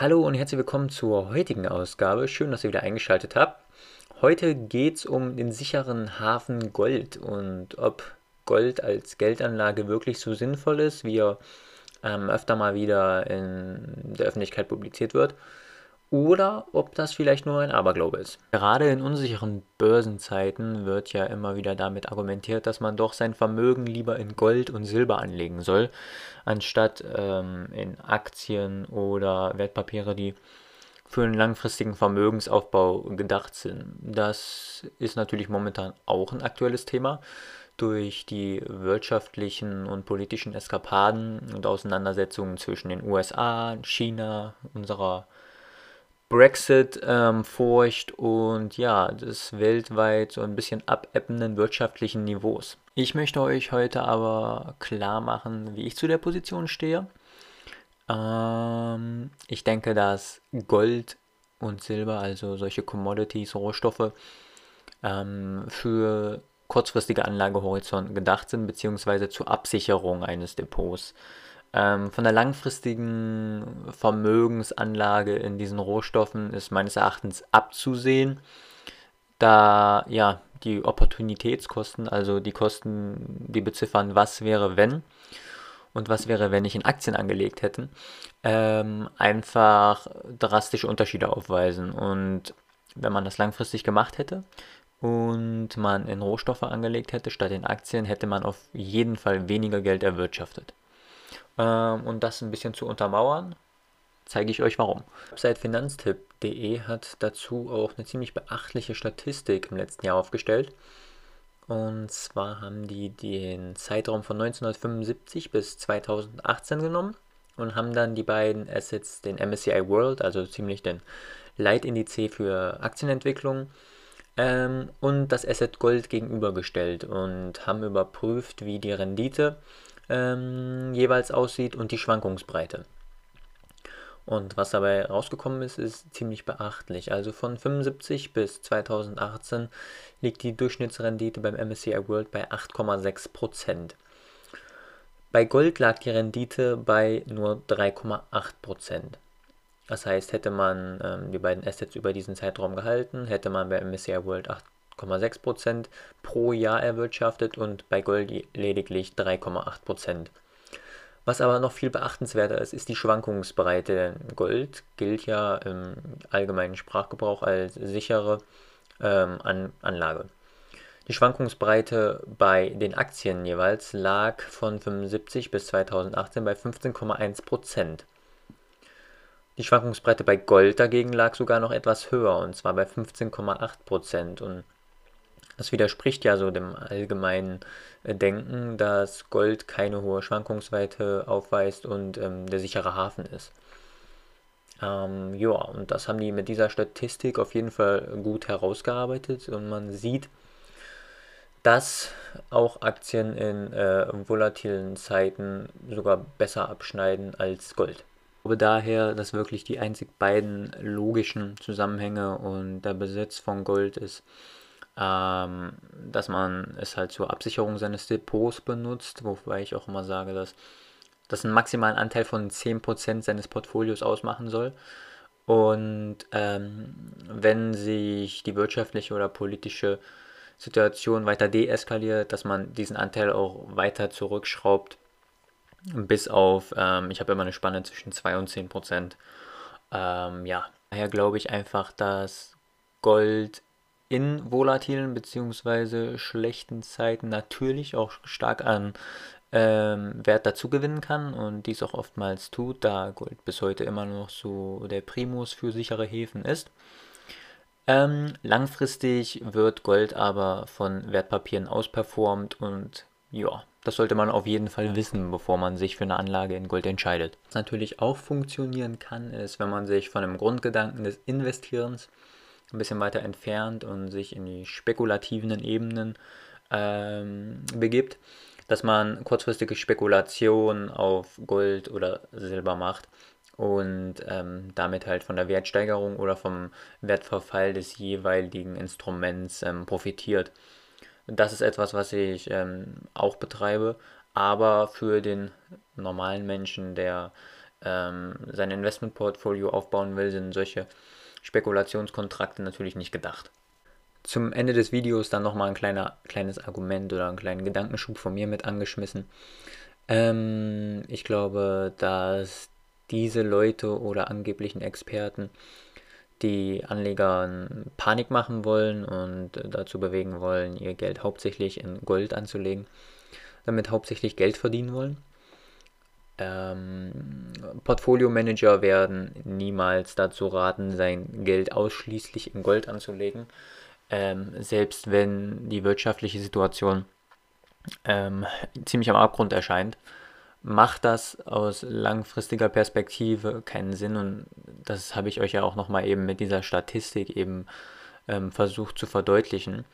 Hallo und herzlich willkommen zur heutigen Ausgabe. Schön, dass ihr wieder eingeschaltet habt. Heute geht es um den sicheren Hafen Gold und ob Gold als Geldanlage wirklich so sinnvoll ist, wie er ähm, öfter mal wieder in der Öffentlichkeit publiziert wird oder ob das vielleicht nur ein Aberglaube ist. Gerade in unsicheren Börsenzeiten wird ja immer wieder damit argumentiert, dass man doch sein Vermögen lieber in Gold und Silber anlegen soll, anstatt ähm, in Aktien oder Wertpapiere, die für einen langfristigen Vermögensaufbau gedacht sind. Das ist natürlich momentan auch ein aktuelles Thema durch die wirtschaftlichen und politischen Eskapaden und Auseinandersetzungen zwischen den USA, China, unserer Brexit-Furcht ähm, und ja, des weltweit so ein bisschen abebbenden wirtschaftlichen Niveaus. Ich möchte euch heute aber klar machen, wie ich zu der Position stehe. Ähm, ich denke, dass Gold und Silber, also solche Commodities, Rohstoffe, ähm, für kurzfristige Anlagehorizont gedacht sind, beziehungsweise zur Absicherung eines Depots. Ähm, von der langfristigen Vermögensanlage in diesen Rohstoffen ist meines Erachtens abzusehen, da ja die Opportunitätskosten, also die Kosten, die beziffern, was wäre wenn und was wäre, wenn ich in Aktien angelegt hätte, ähm, einfach drastische Unterschiede aufweisen. Und wenn man das langfristig gemacht hätte und man in Rohstoffe angelegt hätte statt in Aktien, hätte man auf jeden Fall weniger Geld erwirtschaftet. Ähm, und das ein bisschen zu untermauern, zeige ich euch warum. Website finanztipp.de hat dazu auch eine ziemlich beachtliche Statistik im letzten Jahr aufgestellt. Und zwar haben die den Zeitraum von 1975 bis 2018 genommen und haben dann die beiden Assets, den MSCI World, also ziemlich den Leitindiz für Aktienentwicklung, ähm, und das Asset Gold gegenübergestellt und haben überprüft, wie die Rendite ähm, jeweils aussieht und die Schwankungsbreite. Und was dabei rausgekommen ist, ist ziemlich beachtlich. Also von 75 bis 2018 liegt die Durchschnittsrendite beim MSCI World bei 8,6%. Bei Gold lag die Rendite bei nur 3,8%. Das heißt, hätte man ähm, die beiden Assets über diesen Zeitraum gehalten, hätte man bei MSCI World 8,6% pro Jahr erwirtschaftet und bei Gold lediglich 3,8%. Was aber noch viel beachtenswerter ist, ist die Schwankungsbreite. Gold gilt ja im allgemeinen Sprachgebrauch als sichere ähm, An Anlage. Die Schwankungsbreite bei den Aktien jeweils lag von 75 bis 2018 bei 15,1% Die Schwankungsbreite bei Gold dagegen lag sogar noch etwas höher, und zwar bei 15,8% Und das widerspricht ja so dem allgemeinen äh, Denken, dass Gold keine hohe Schwankungsweite aufweist und ähm, der sichere Hafen ist. Ähm, ja, und das haben die mit dieser Statistik auf jeden Fall gut herausgearbeitet und man sieht, dass auch Aktien in äh, volatilen Zeiten sogar besser abschneiden als Gold. Ich glaube daher, dass wirklich die einzig beiden logischen Zusammenhänge und der Besitz von Gold ist ähm, dass man es halt zur Absicherung seines Depots benutzt, wobei ich auch immer sage, dass das einen maximalen Anteil von 10% seines Portfolios ausmachen soll. Und ähm, wenn sich die wirtschaftliche oder politische Situation weiter deeskaliert, dass man diesen Anteil auch weiter zurückschraubt, bis auf, ähm, ich habe immer eine Spanne zwischen 2 und 10 Prozent. Ähm, ja, daher glaube ich einfach, dass Gold in volatilen bzw. schlechten Zeiten natürlich auch stark an ähm, Wert dazu gewinnen kann und dies auch oftmals tut, da Gold bis heute immer noch so der Primus für sichere Häfen ist. Ähm, langfristig wird Gold aber von Wertpapieren ausperformt und ja, das sollte man auf jeden Fall wissen, bevor man sich für eine Anlage in Gold entscheidet. Was natürlich auch funktionieren kann, ist, wenn man sich von dem Grundgedanken des Investierens ein bisschen weiter entfernt und sich in die spekulativen Ebenen ähm, begibt, dass man kurzfristige Spekulationen auf Gold oder Silber macht und ähm, damit halt von der Wertsteigerung oder vom Wertverfall des jeweiligen Instruments ähm, profitiert. Das ist etwas, was ich ähm, auch betreibe, aber für den normalen Menschen, der ähm, sein Investmentportfolio aufbauen will, sind solche Spekulationskontrakte natürlich nicht gedacht. Zum Ende des Videos dann nochmal ein kleiner, kleines Argument oder einen kleinen Gedankenschub von mir mit angeschmissen. Ähm, ich glaube, dass diese Leute oder angeblichen Experten die Anleger Panik machen wollen und dazu bewegen wollen, ihr Geld hauptsächlich in Gold anzulegen, damit hauptsächlich Geld verdienen wollen. Ähm, Portfolio-Manager werden niemals dazu raten, sein Geld ausschließlich in Gold anzulegen, ähm, selbst wenn die wirtschaftliche Situation ähm, ziemlich am Abgrund erscheint macht das aus langfristiger Perspektive keinen Sinn und das habe ich euch ja auch nochmal eben mit dieser Statistik eben ähm, versucht zu verdeutlichen.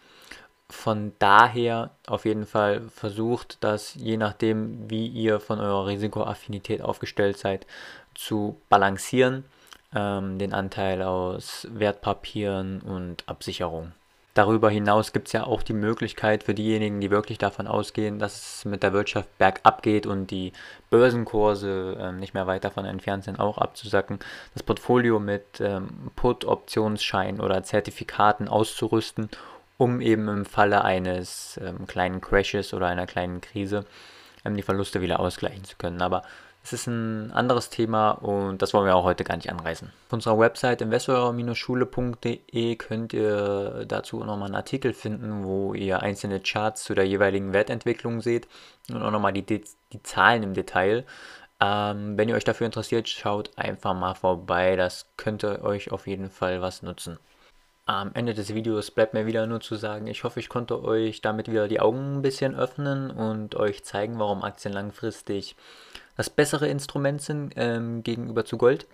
Von daher auf jeden Fall versucht das, je nachdem, wie ihr von eurer Risikoaffinität aufgestellt seid, zu balancieren, ähm, den Anteil aus Wertpapieren und Absicherung. Darüber hinaus gibt es ja auch die Möglichkeit für diejenigen, die wirklich davon ausgehen, dass es mit der Wirtschaft bergab geht und die Börsenkurse äh, nicht mehr weit davon entfernt sind, auch abzusacken, das Portfolio mit ähm, Put-Optionsscheinen oder Zertifikaten auszurüsten, um eben im Falle eines ähm, kleinen Crashes oder einer kleinen Krise ähm, die Verluste wieder ausgleichen zu können. Aber es ist ein anderes Thema und das wollen wir auch heute gar nicht anreißen. Auf unserer Website investor-schule.de könnt ihr dazu nochmal einen Artikel finden, wo ihr einzelne Charts zu der jeweiligen Wertentwicklung seht und auch nochmal die, die Zahlen im Detail. Ähm, wenn ihr euch dafür interessiert, schaut einfach mal vorbei. Das könnte euch auf jeden Fall was nutzen. Am Ende des Videos bleibt mir wieder nur zu sagen, ich hoffe, ich konnte euch damit wieder die Augen ein bisschen öffnen und euch zeigen, warum Aktien langfristig das bessere Instrument sind ähm, gegenüber zu Gold.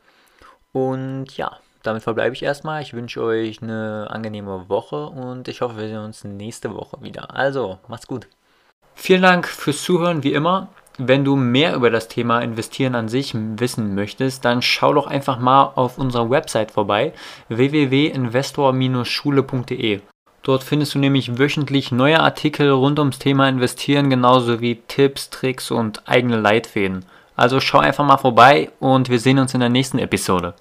Und ja, damit verbleibe ich erstmal. Ich wünsche euch eine angenehme Woche und ich hoffe, wir sehen uns nächste Woche wieder. Also, macht's gut. Vielen Dank fürs Zuhören, wie immer. Wenn du mehr über das Thema Investieren an sich wissen möchtest, dann schau doch einfach mal auf unserer Website vorbei www.investor-schule.de. Dort findest du nämlich wöchentlich neue Artikel rund ums Thema Investieren, genauso wie Tipps, Tricks und eigene Leitfäden. Also schau einfach mal vorbei und wir sehen uns in der nächsten Episode.